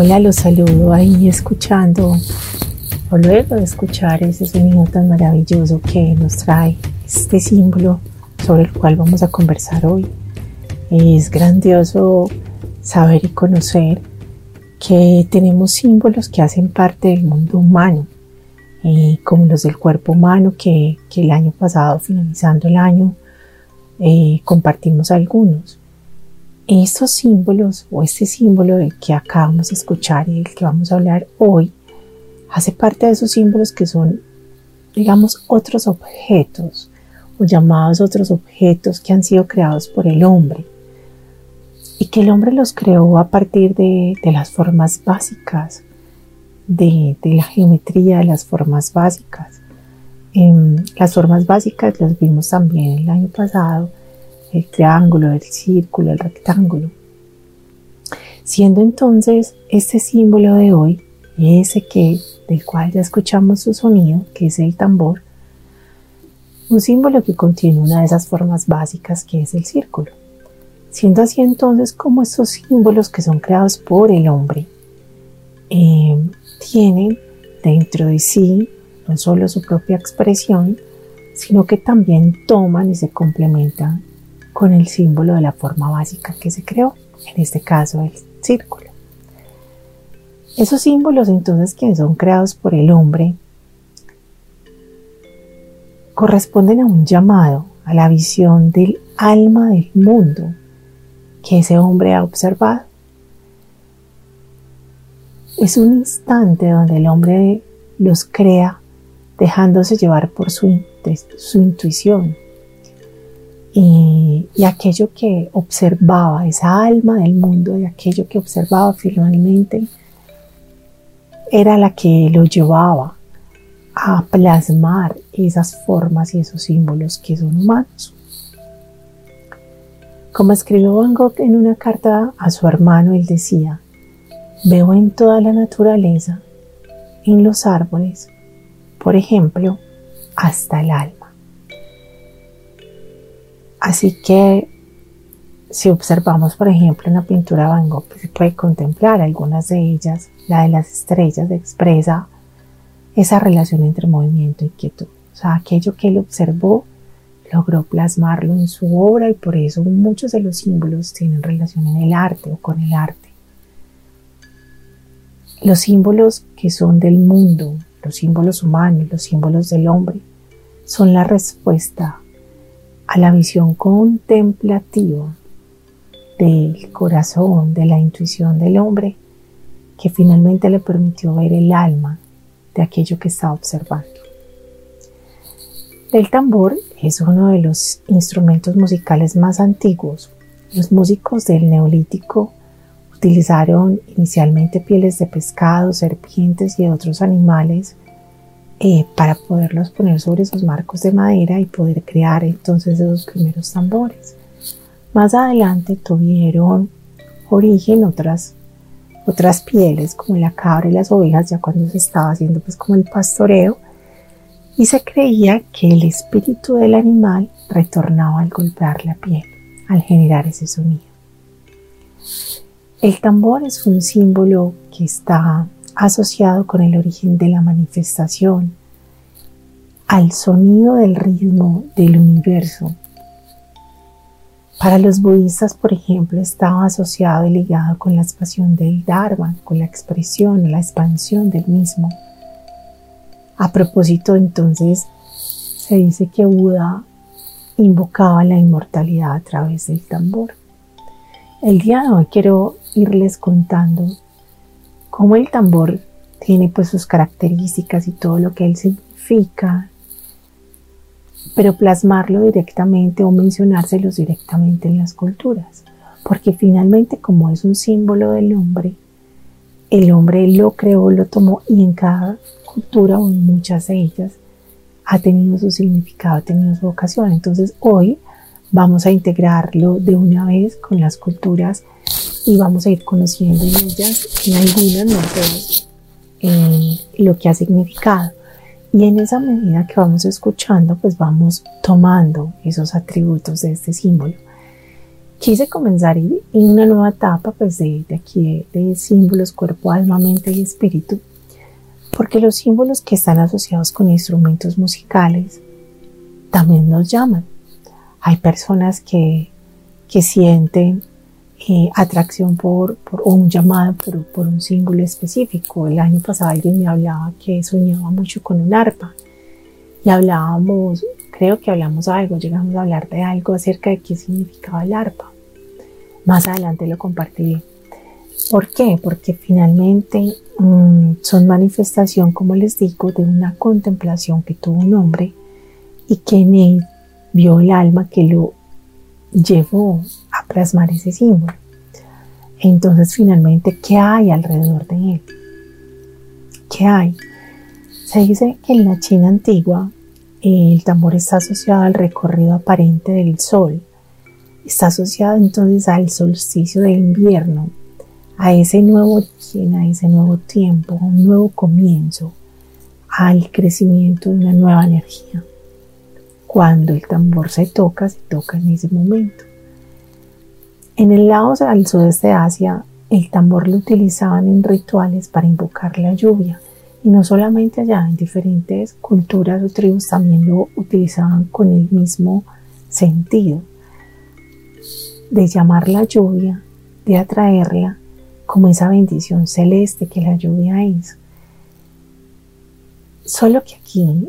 Hola, los saludo ahí escuchando o luego de escuchar ese sonido tan maravilloso que nos trae este símbolo sobre el cual vamos a conversar hoy. Es grandioso saber y conocer que tenemos símbolos que hacen parte del mundo humano, eh, como los del cuerpo humano, que, el año pasado, finalizando el año, eh, compartimos algunos estos símbolos o este símbolo del que acabamos de escuchar y del que vamos a hablar hoy hace parte de esos símbolos que son, digamos, otros objetos o llamados otros objetos que han sido creados por el hombre y que el hombre los creó a partir de, las formas básicas, de, la geometría de las formas básicas. En las formas básicas las vimos también el año pasado el triángulo, el círculo, el rectángulo. Siendo entonces este símbolo de hoy, ese que del cual ya escuchamos su sonido, que es el tambor, un símbolo que contiene una de esas formas básicas que es el círculo. Siendo así entonces como estos símbolos que son creados por el hombre eh, tienen dentro de sí no solo su propia expresión, sino que también toman y se complementan con el símbolo de la forma básica que se creó, en este caso el círculo. Esos símbolos entonces que son creados por el hombre corresponden a un llamado, a la visión del alma del mundo que ese hombre ha observado. Es un instante donde el hombre los crea dejándose llevar por su, su intuición, y, aquello que observaba, esa alma del mundo y aquello que observaba finalmente era la que lo llevaba a plasmar esas formas y esos símbolos que son humanos. Como escribió Van Gogh en una carta a su hermano, él decía, veo en toda la naturaleza, en los árboles, por ejemplo, hasta el alma. Así que si observamos, por ejemplo, en la pintura de Van Gogh, pues, se puede contemplar algunas de ellas, la de las estrellas expresa esa relación entre movimiento y quietud. O sea, aquello que él observó logró plasmarlo en su obra y por eso muchos de los símbolos tienen relación en el arte o con el arte. Los símbolos que son del mundo, los símbolos humanos, los símbolos del hombre, son la respuesta a la visión contemplativa del corazón, de la intuición del hombre, que finalmente le permitió ver el alma de aquello que estaba observando. El tambor es uno de los instrumentos musicales más antiguos. Los músicos del neolítico utilizaron inicialmente pieles de pescado, serpientes y otros animales eh, para poderlos poner sobre esos marcos de madera y poder crear entonces esos primeros tambores. Más adelante tuvieron origen otras, otras pieles como la cabra y las ovejas ya cuando se estaba haciendo pues como el pastoreo y se creía que el espíritu del animal retornaba al golpear la piel, al generar ese sonido. El tambor es un símbolo que está asociado con el origen de la manifestación, al sonido del ritmo del universo. Para los budistas, por ejemplo, estaba asociado y ligado con la expansión del Dharma, con la expresión, la expansión del mismo. A propósito, entonces, se dice que Buda invocaba la inmortalidad a través del tambor. El día de hoy quiero irles contando cómo el tambor tiene pues sus características y todo lo que él significa, pero plasmarlo directamente o mencionárselos directamente en las culturas, porque finalmente como es un símbolo del hombre, el hombre lo creó, lo tomó y en cada cultura o en muchas de ellas ha tenido su significado, ha tenido su vocación. Entonces hoy vamos a integrarlo de una vez con las culturas y vamos a ir conociendo en ellas, en algunas, no todas, eh, lo que ha significado. Y en esa medida que vamos escuchando, pues vamos tomando esos atributos de este símbolo. Quise comenzar en una nueva etapa, pues de, aquí, de símbolos, cuerpo, alma, mente y espíritu, porque los símbolos que están asociados con instrumentos musicales también nos llaman. Hay personas que, sienten eh, atracción por, por, o un llamado por, por, un símbolo específico. El año pasado alguien me hablaba que soñaba mucho con un arpa y hablábamos, creo que hablamos algo, llegamos a hablar de algo acerca de qué significaba el arpa. Más adelante lo compartiré. ¿Por qué? Porque finalmente mm, son manifestación, como les digo, de una contemplación que tuvo un hombre y que en él vio el alma que lo llevó plasmar ese símbolo. Entonces, finalmente, ¿qué hay alrededor de él? ¿Qué hay? Se dice que en la China antigua el tambor está asociado al recorrido aparente del sol. Está asociado entonces al solsticio de invierno, a ese nuevo a ese nuevo tiempo, un nuevo comienzo, al crecimiento de una nueva energía. Cuando el tambor se toca, se toca en ese momento. En el lado al sudeste de Asia, el tambor lo utilizaban en rituales para invocar la lluvia. Y no solamente allá, en diferentes culturas o tribus también lo utilizaban con el mismo sentido de llamar la lluvia, de atraerla como esa bendición celeste que la lluvia es. Solo que aquí,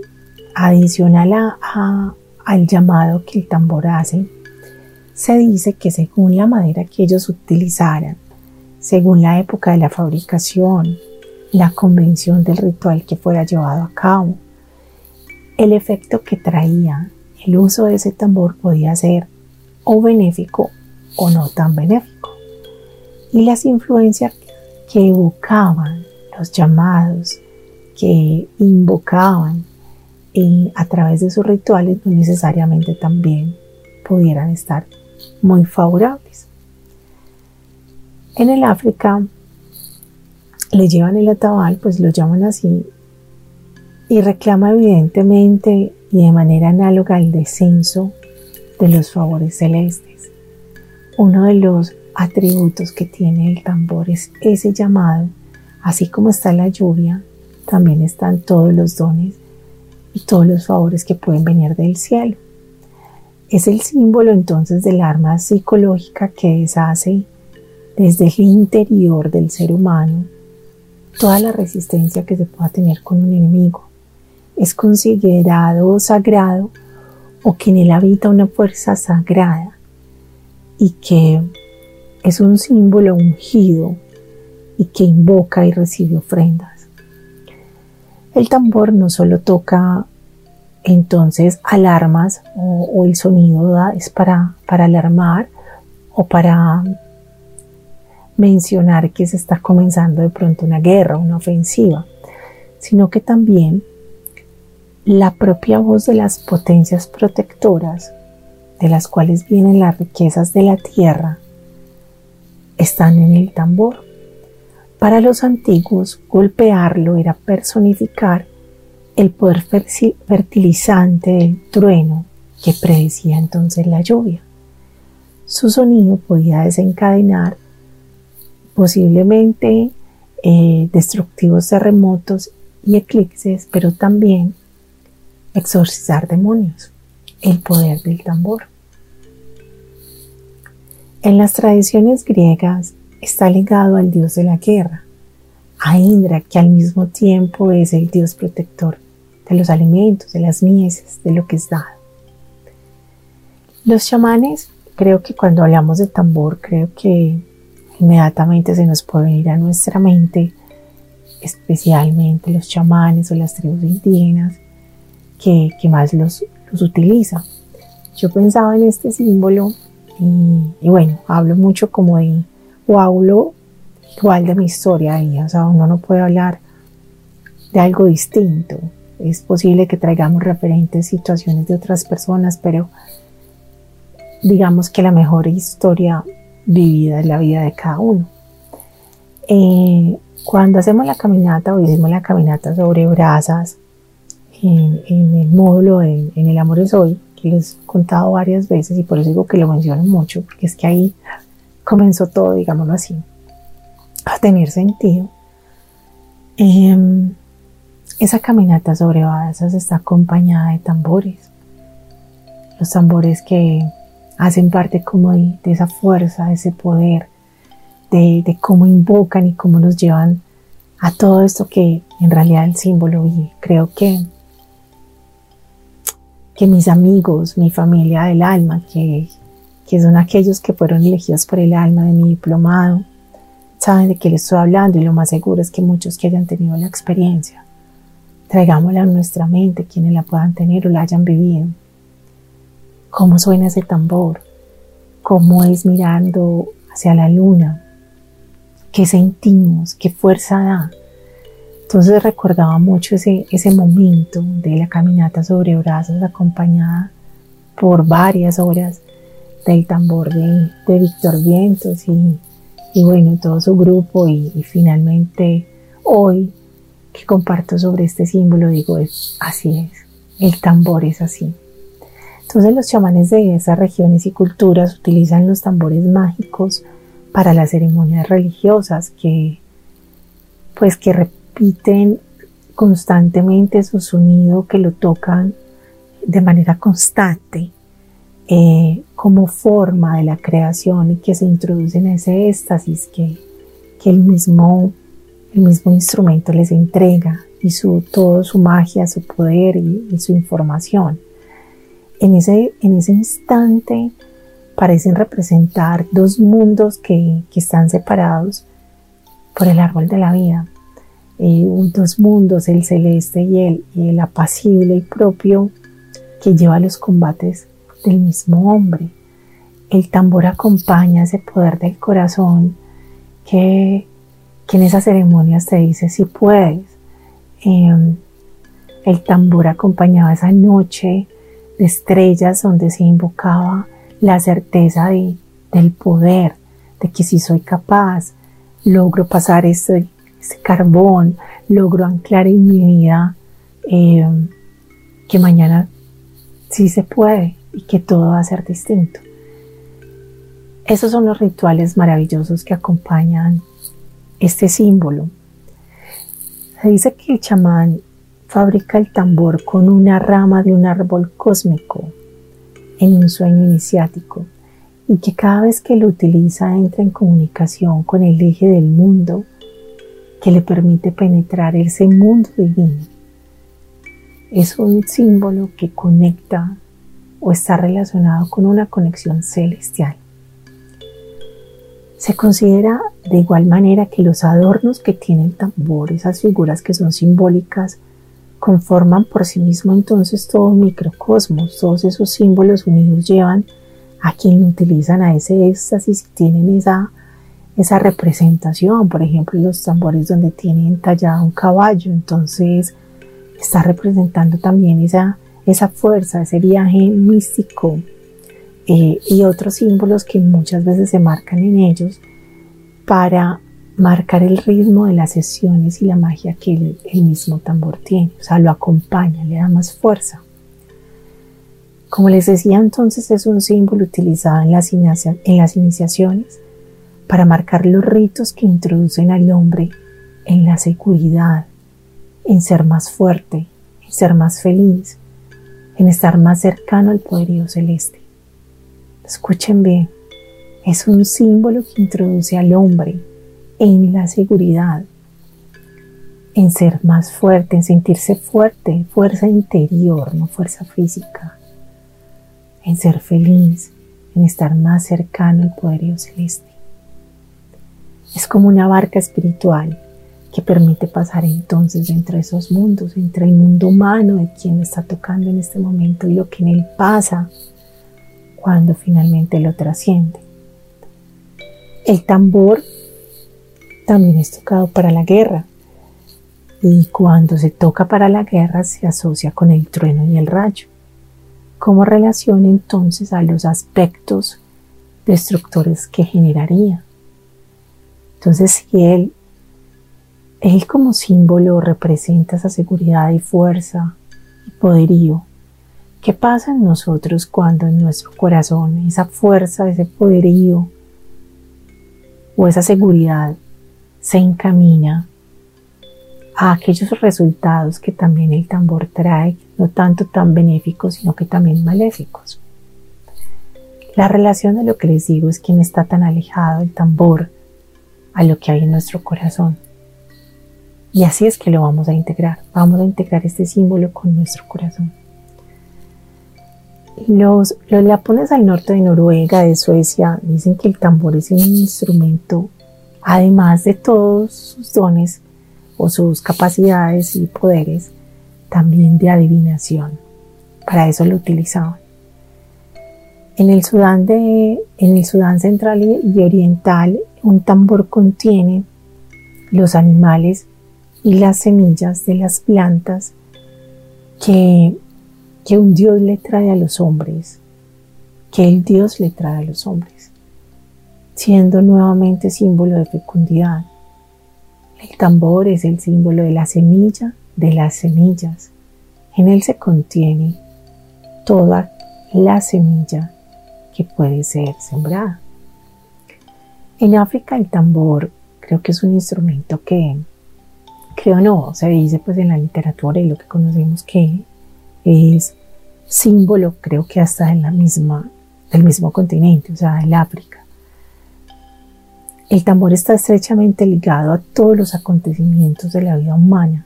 adicional a, al llamado que el tambor hace, se dice que según la madera que ellos utilizaran, según la época de la fabricación, la convención del ritual que fuera llevado a cabo, el efecto que traía el uso de ese tambor podía ser o benéfico o no tan benéfico. Y las influencias que evocaban los llamados, que invocaban y a través de sus rituales no necesariamente también pudieran estar muy favorables. En el África le llevan el atabal, pues lo llaman así, y reclama evidentemente y de manera análoga el descenso de los favores celestes. Uno de los atributos que tiene el tambor es ese llamado, así como está la lluvia, también están todos los dones y todos los favores que pueden venir del cielo. Es el símbolo entonces del arma psicológica que deshace desde el interior del ser humano toda la resistencia que se pueda tener con un enemigo. Es considerado sagrado o que en él habita una fuerza sagrada y que es un símbolo ungido y que invoca y recibe ofrendas. El tambor no solo toca entonces alarmas o, el sonido da, es para, para alarmar o para mencionar que se está comenzando de pronto una guerra, una ofensiva, sino que también la propia voz de las potencias protectoras, de las cuales vienen las riquezas de la tierra, están en el tambor. Para los antiguos, golpearlo era personificar el poder fertilizante del trueno que predecía entonces la lluvia. Su sonido podía desencadenar posiblemente eh, destructivos terremotos y eclipses, pero también exorcizar demonios, el poder del tambor. En las tradiciones griegas está ligado al dios de la guerra, a Indra, que al mismo tiempo es el dios protector de los alimentos, de las mieses, de lo que es dado. Los chamanes creo que cuando hablamos de tambor, creo que inmediatamente se nos puede venir a nuestra mente, especialmente los chamanes o las tribus indígenas, que, más los, los utilizan. Yo pensaba en este símbolo y, bueno, hablo mucho como de, o hablo igual de mi historia ahí, o sea, uno no puede hablar de algo distinto. Es posible que traigamos referentes situaciones de otras personas, pero digamos que la mejor historia vivida es la vida de cada uno. Eh, cuando hacemos la caminata o hicimos la caminata sobre brasas en, el módulo en, El Amor es Hoy, que les he contado varias veces y por eso digo que lo menciono mucho, porque es que ahí comenzó todo, digámoslo así, a tener sentido. Em, esa caminata sobre brasas está acompañada de tambores. Los tambores que hacen parte como de, esa fuerza, de ese poder, de, cómo invocan y cómo nos llevan a todo esto que en realidad el símbolo y creo que que mis amigos, mi familia del alma, que, que son aquellos que fueron elegidos por el alma de mi diplomado, saben de qué les estoy hablando y lo más seguro es que muchos que hayan tenido la experiencia, traigámosla a nuestra mente, quienes la puedan tener o la hayan vivido cómo suena ese tambor, cómo es mirando hacia la luna, qué sentimos, qué fuerza da. Entonces recordaba mucho ese, ese momento de la caminata sobre brazos acompañada por varias horas del tambor de, Víctor Vientos y, bueno, todo su grupo y, y, finalmente hoy comparto sobre este símbolo digo, es, así es, el tambor es así. Entonces los chamanes de esas regiones y culturas utilizan los tambores mágicos para las ceremonias religiosas que pues que repiten constantemente su sonido, que lo tocan de manera constante eh, como forma de la creación y que se introducen en ese éxtasis que, que el, mismo, el mismo instrumento les entrega y su, todo su magia, su poder y su información en ese, en ese instante parecen representar dos mundos que, están separados por el árbol de la vida. Eh, dos mundos, el celeste y el, y el apacible y propio, que lleva los combates del mismo hombre. El tambor acompaña ese poder del corazón que, en esas ceremonias te dice si puedes. Em, el tambor acompañaba esa noche de estrellas donde se invocaba la certeza de, del poder, de que si soy capaz, logro pasar ese, carbón, logro anclar en mi vida eh, que mañana sí se puede y que todo va a ser distinto. Esos son los rituales maravillosos que acompañan este símbolo. Se dice que el chamán fabrica el tambor con una rama de un árbol cósmico en un sueño iniciático y que cada vez que lo utiliza entra en comunicación con el eje del mundo que le permite penetrar ese mundo divino. Es un símbolo que conecta o está relacionado con una conexión celestial. Se considera de igual manera que los adornos que tiene el tambor, esas figuras que son simbólicas, conforman por sí mismo entonces todo microcosmos, todos esos símbolos unidos llevan a quien lo utilizan a ese éxtasis y tienen esa, esa representación, por ejemplo los tambores donde tienen tallado un caballo, entonces está representando también esa, esa fuerza, ese viaje místico eh, y otros símbolos que muchas veces se marcan en ellos para marcar el ritmo de las sesiones y la magia que el, mismo tambor tiene, o sea, lo acompaña, le da más fuerza. Como les decía entonces, es un símbolo utilizado en las, en las iniciaciones para marcar los ritos que introducen al hombre en la seguridad, en ser más fuerte, en ser más feliz, en estar más cercano al poderío celeste. Escuchen bien, es un símbolo que introduce al hombre en la seguridad, en ser más fuerte, en sentirse fuerte, fuerza interior, no fuerza física, en ser feliz, en estar más cercano al poderío celeste. Es como una barca espiritual que permite pasar entonces entre esos mundos, entre el mundo humano de quien está tocando en este momento y lo que en él pasa cuando finalmente lo trasciende. El tambor también es tocado para la guerra y cuando se toca para la guerra se asocia con el trueno y el rayo, como relación entonces a los aspectos destructores que generaría. Entonces, si él, él como símbolo representa esa seguridad y fuerza y poderío, ¿qué pasa en nosotros cuando en nuestro corazón esa fuerza, ese poderío o esa seguridad se encamina a aquellos resultados que también el tambor trae, no tanto tan benéficos, sino que también maléficos? La relación de lo que les digo es quien está tan alejado del tambor a lo que hay en nuestro corazón. Y así es que lo vamos a integrar. Vamos a integrar este símbolo con nuestro corazón. Los, los lapones al norte de Noruega, de Suecia, dicen que el tambor es un instrumento, además de todos sus dones o sus capacidades y poderes, también de adivinación. Para eso lo utilizaban. En el Sudán, de, en el Sudán central y oriental, un tambor contiene los animales y las semillas de las plantas que, que un Dios le trae a los hombres, que el Dios le trae a los hombres, siendo nuevamente símbolo de fecundidad. El tambor es el símbolo de la semilla de las semillas. En él se contiene toda la semilla que puede ser sembrada. En África el tambor creo que es un instrumento que, creo no, se dice pues en la literatura y lo que conocemos que es símbolo, creo que hasta en la misma, del mismo continente, o sea, el África. El tambor está estrechamente ligado a todos los acontecimientos de la vida humana.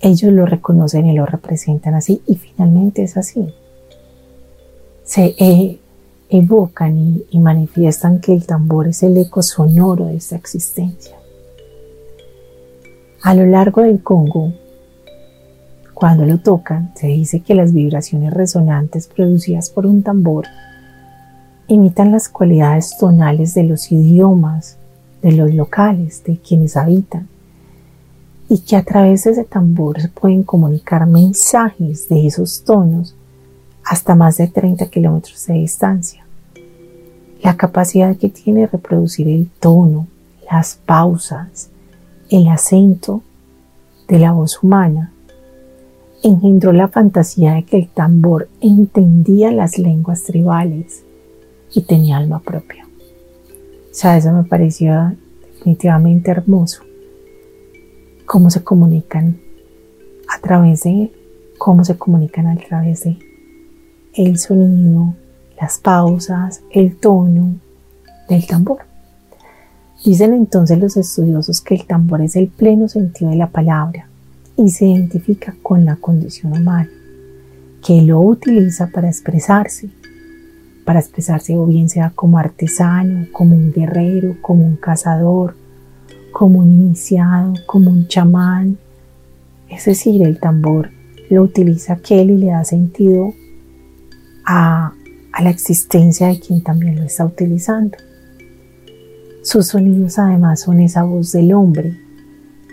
Ellos lo reconocen y lo representan así y finalmente es así se eh, evocan y, manifiestan que el tambor es el eco sonoro de esta existencia. A lo largo del Congo, cuando lo tocan, se dice que las vibraciones resonantes producidas por un tambor imitan las cualidades tonales de los idiomas de los locales, de quienes habitan, y que a través de ese tambor se pueden comunicar mensajes de esos tonos hasta más de 30 kilómetros de distancia. La capacidad que tiene reproducir el tono, las pausas, el acento de la voz humana engendró la fantasía de que el tambor entendía las lenguas tribales y tenía alma propia. O sea, eso me pareció definitivamente hermoso. Cómo se comunican a través de cómo se comunican a través de el sonido, las pausas, el tono del tambor. Dicen entonces los estudiosos que el tambor es el pleno sentido de la palabra y se identifica con la condición humana, que lo utiliza para expresarse, para expresarse o bien sea como artesano, como un guerrero, como un cazador, como un iniciado, como un chamán. Es decir, el tambor lo utiliza aquel y le da sentido a, la existencia de quien también lo está utilizando. Sus sonidos además son esa voz del hombre,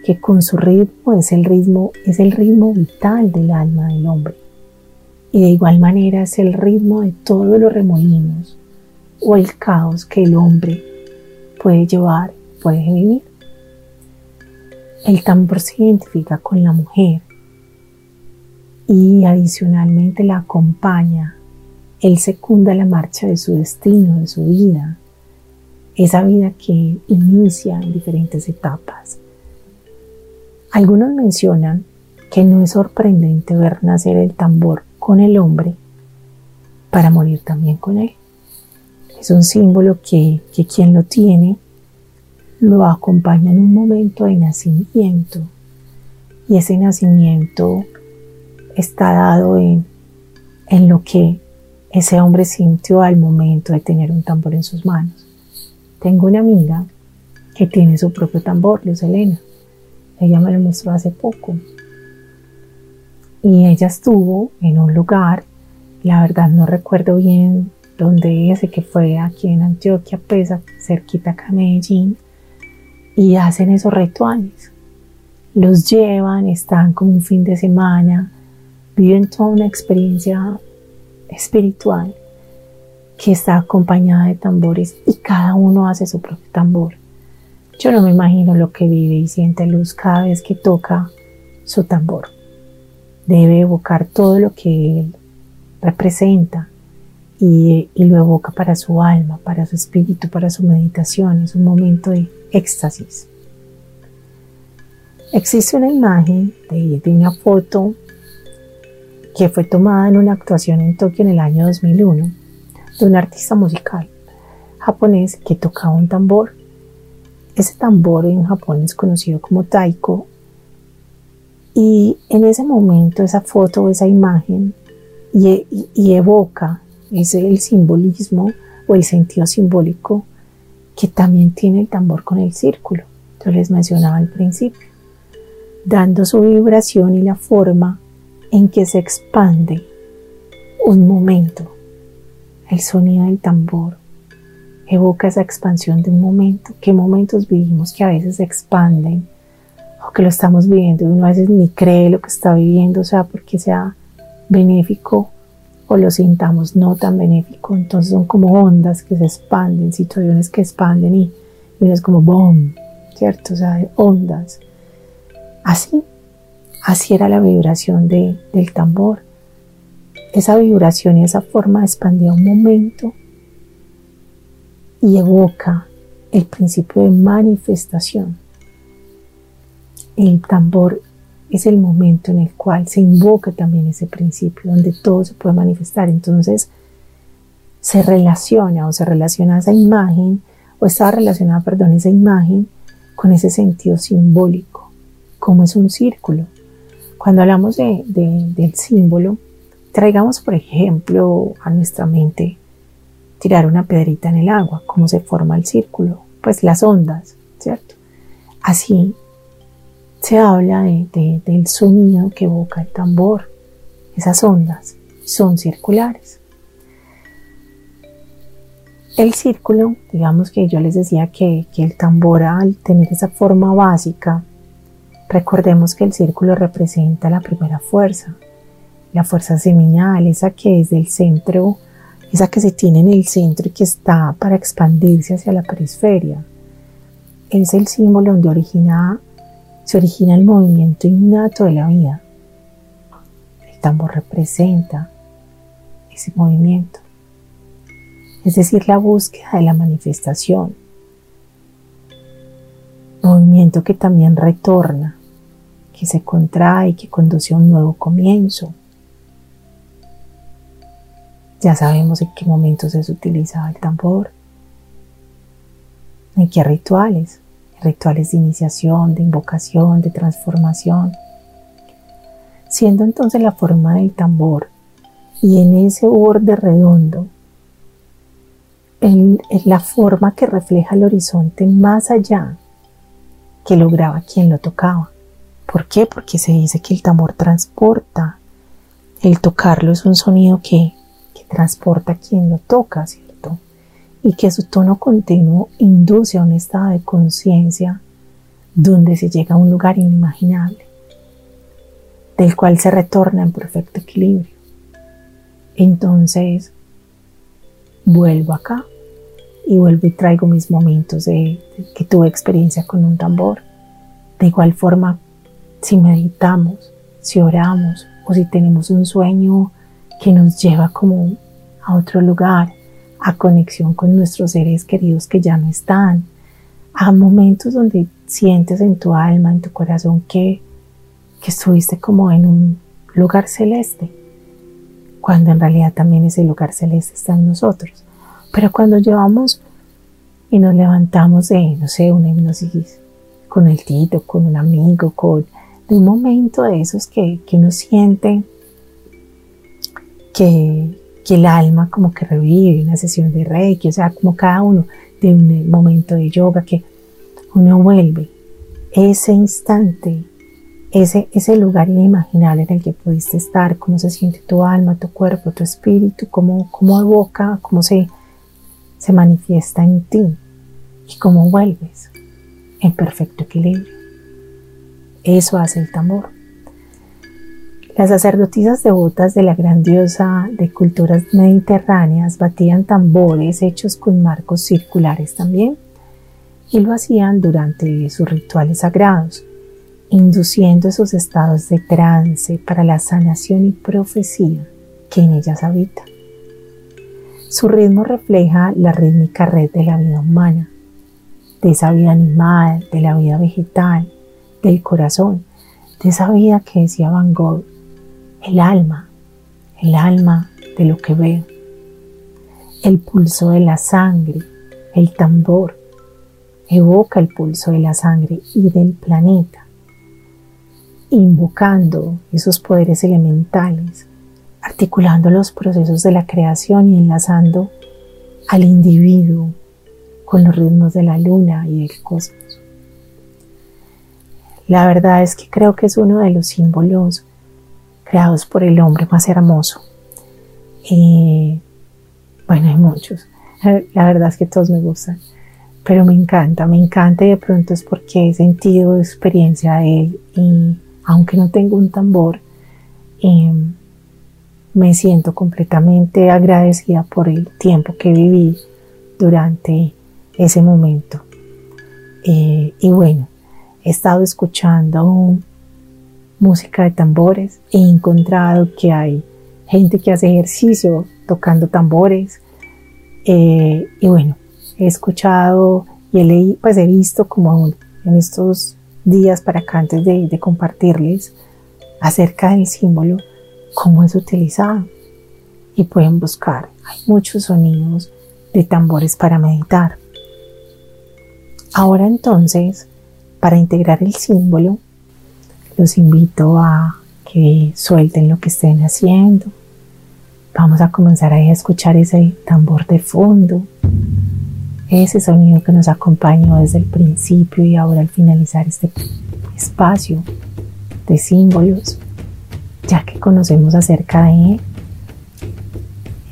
que con su ritmo es el ritmo, es el ritmo vital del alma del hombre. Y de igual manera es el ritmo de todos los remolinos o el caos que el hombre puede llevar, puede vivir. El tambor se identifica con la mujer y adicionalmente la acompaña él secunda la marcha de su destino, de su vida, esa vida que inicia en diferentes etapas. Algunos mencionan que no es sorprendente ver nacer el tambor con el hombre para morir también con él. Es un símbolo que, que quien lo tiene lo acompaña en un momento de nacimiento y ese nacimiento está dado en, en lo que ese hombre sintió al momento de tener un tambor en sus manos. Tengo una amiga que tiene su propio tambor, Luz Elena. Ella me lo mostró hace poco. Y ella estuvo en un lugar, la verdad no recuerdo bien dónde es, que fue aquí en Antioquia, pesa cerquita acá de Medellín, y hacen esos rituales. Los llevan, están como un fin de semana, viven toda una experiencia espiritual que está acompañada de tambores y cada uno hace su propio tambor. Yo no me imagino lo que vive y siente Luz cada vez que toca su tambor. Debe evocar todo lo que él representa y, lo evoca para su alma, para su espíritu, para su meditación. Es un momento de éxtasis. Existe una imagen de, de una foto que fue tomada en una actuación en Tokio en el año 2001 de un artista musical japonés que tocaba un tambor. Ese tambor en Japón es conocido como taiko y en ese momento esa foto, esa imagen y, y evoca ese el simbolismo o el sentido simbólico que también tiene el tambor con el círculo. Yo les mencionaba al principio, dando su vibración y la forma en que se expande un momento. El sonido del tambor evoca esa expansión de un momento. ¿Qué momentos vivimos que a veces se expanden o que lo estamos viviendo y uno a veces ni cree lo que está viviendo, o sea, porque sea benéfico o lo sintamos no tan benéfico? Entonces son como ondas que se expanden, situaciones que expanden y, y uno es como boom, ¿cierto? O sea, ondas. Así Así era la vibración de, del tambor. Esa vibración y esa forma expandía un momento y evoca el principio de manifestación. El tambor es el momento en el cual se invoca también ese principio, donde todo se puede manifestar. Entonces se relaciona o se relaciona esa imagen, o estaba relacionada, perdón, esa imagen con ese sentido simbólico, como es un círculo. Cuando hablamos de, del símbolo, traigamos, por ejemplo, a nuestra mente tirar una pedrita en el agua, cómo se forma el círculo, pues las ondas, ¿cierto? Así se habla de, del sonido que evoca el tambor. Esas ondas son circulares. El círculo, digamos que yo les decía que, que el tambor al tener esa forma básica Recordemos que el círculo representa la primera fuerza, la fuerza seminal, esa que es del centro, esa que se tiene en el centro y que está para expandirse hacia la periferia. Es el símbolo donde origina, se origina el movimiento innato de la vida. El tambor representa ese movimiento, es decir, la búsqueda de la manifestación, movimiento que también retorna que se contrae, que conduce a un nuevo comienzo. Ya sabemos en qué momentos se utilizaba el tambor, en qué rituales, rituales de iniciación, de invocación, de transformación. Siendo entonces la forma del tambor y en ese borde redondo, es la forma que refleja el horizonte más allá que lograba quien lo tocaba. ¿Por qué? Porque se dice que el tambor transporta. El tocarlo es un sonido que, transporta a quien lo toca, ¿cierto? Y que su tono continuo induce a un estado de conciencia donde se llega a un lugar inimaginable, del cual se retorna en perfecto equilibrio. Entonces, vuelvo acá y vuelvo y traigo mis momentos de que tuve experiencia con un tambor. De igual forma, si meditamos, si oramos o si tenemos un sueño que nos lleva como a otro lugar, a conexión con nuestros seres queridos que ya no están, a momentos donde sientes en tu alma, en tu corazón que, que estuviste como en un lugar celeste, cuando en realidad también ese lugar celeste está en nosotros. Pero cuando llevamos y nos levantamos de, no sé, una hipnosis con el tito, con un amigo, con de un momento de esos que, que uno siente que, que el alma como que revive una sesión de reiki, o sea, como cada uno de un momento de yoga que uno vuelve ese instante, ese, ese lugar inimaginable en el que pudiste estar, cómo se siente tu alma, tu cuerpo, tu espíritu, cómo, cómo evoca, cómo se, se manifiesta en ti y cómo vuelves en perfecto equilibrio. Eso hace el tambor. Las sacerdotisas devotas de la gran diosa de culturas mediterráneas batían tambores hechos con marcos circulares también y lo hacían durante sus rituales sagrados, induciendo esos estados de trance para la sanación y profecía que en ellas habita. Su ritmo refleja la rítmica red de la vida humana, de esa vida animal, de la vida vegetal, del corazón, de esa vida que decía Van Gogh el alma, el alma de lo que veo, el pulso de la sangre, el tambor, evoca el pulso de la sangre y del planeta, invocando esos poderes elementales, articulando los procesos de la creación y enlazando al individuo con los ritmos de la luna y del cosmos. La verdad es que creo que es uno de los símbolos creados por el hombre más hermoso. Y bueno, hay muchos. La verdad es que todos me gustan, pero me encanta, me encanta y de pronto es porque he sentido experiencia de él y aunque no tengo un tambor, em, me siento completamente agradecida por el tiempo que viví durante ese momento. Eh, y bueno, he estado escuchando música de tambores. He encontrado que hay gente que hace ejercicio tocando tambores. Eh, y bueno, he escuchado y he, leído, pues he visto como en estos días para acá antes de, de compartirles acerca del símbolo, cómo es utilizado. Y pueden buscar, hay muchos sonidos de tambores para meditar. Ahora entonces, para integrar el símbolo, los invito a que suelten lo que estén haciendo. Vamos a comenzar a escuchar ese tambor de fondo, ese sonido que nos acompañó desde el principio y ahora al finalizar este espacio de símbolos, ya que conocemos acerca de él.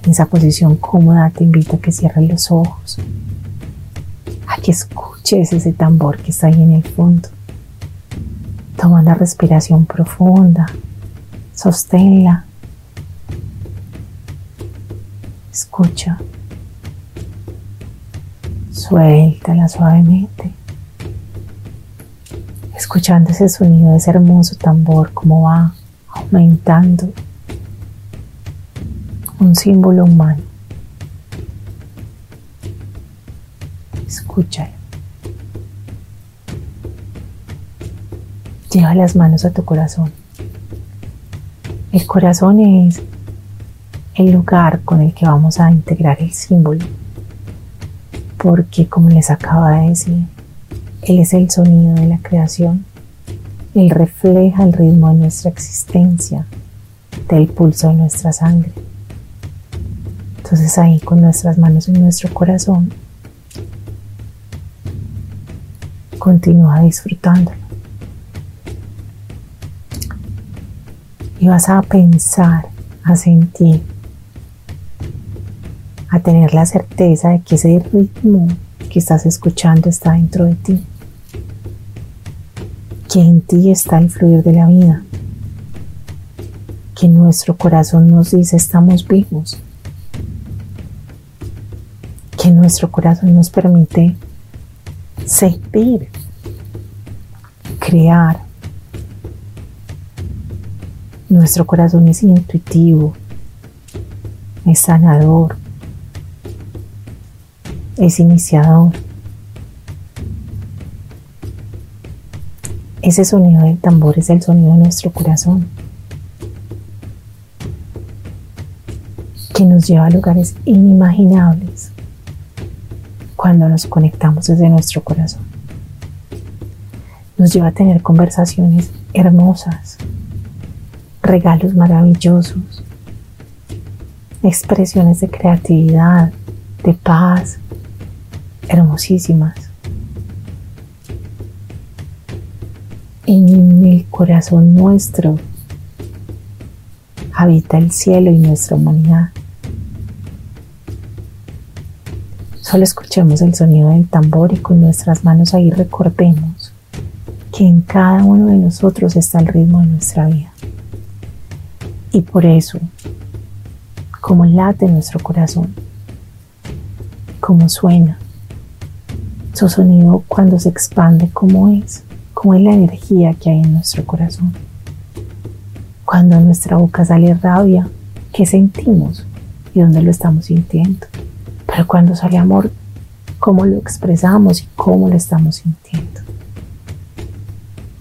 En esa posición cómoda te invito a que cierres los ojos, a que escuches ese tambor que está ahí en el fondo. Toma una respiración profunda. Sosténla. Escucha. Suéltala suavemente. Escuchando ese sonido ese hermoso tambor, como va aumentando. Un símbolo humano. Escúchalo. Lleva las manos a tu corazón. El corazón es el lugar con el que vamos a integrar el símbolo. Porque como les acaba de decir, Él es el sonido de la creación. Él refleja el ritmo de nuestra existencia, del pulso de nuestra sangre. Entonces ahí con nuestras manos en nuestro corazón, continúa disfrutándolo. Y vas a pensar, a sentir, a tener la certeza de que ese ritmo que estás escuchando está dentro de ti, que en ti está el fluir de la vida, que nuestro corazón nos dice estamos vivos, que nuestro corazón nos permite sentir, crear, nuestro corazón es intuitivo, es sanador, es iniciador. Ese sonido del tambor es el sonido de nuestro corazón, que nos lleva a lugares inimaginables cuando nos conectamos desde nuestro corazón. Nos lleva a tener conversaciones hermosas, regalos maravillosos, expresiones de creatividad, de paz, hermosísimas. En el corazón nuestro habita el cielo y nuestra humanidad. Solo escuchemos el sonido del tambor y con nuestras manos ahí recordemos que en cada uno de nosotros está el ritmo de nuestra vida. Y por eso, como late nuestro corazón, como suena, su sonido cuando se expande, cómo es, cómo es la energía que hay en nuestro corazón. Cuando en nuestra boca sale rabia, ¿qué sentimos y dónde lo estamos sintiendo? Pero cuando sale amor, ¿cómo lo expresamos y cómo lo estamos sintiendo?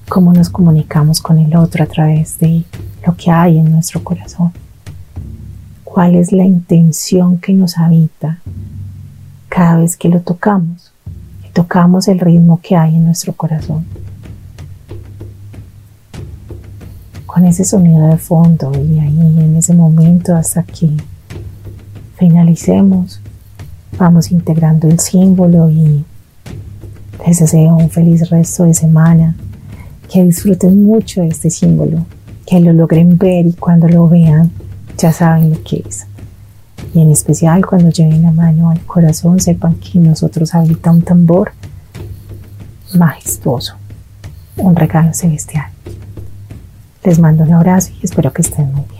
¿Cómo nos comunicamos con el otro a través de lo que hay en nuestro corazón? ¿Cuál es la intención que nos habita cada vez que lo tocamos? Y tocamos el ritmo que hay en nuestro corazón. con ese sonido de fondo y ahí en ese momento hasta que finalicemos vamos integrando el símbolo y les deseo un feliz resto de semana que disfruten mucho de este símbolo que lo logren ver y cuando lo vean ya saben lo que es y en especial cuando lleven la mano al corazón sepan que nosotros habita un tambor majestuoso un regalo celestial les mando un abrazo y espero que estén muy bien.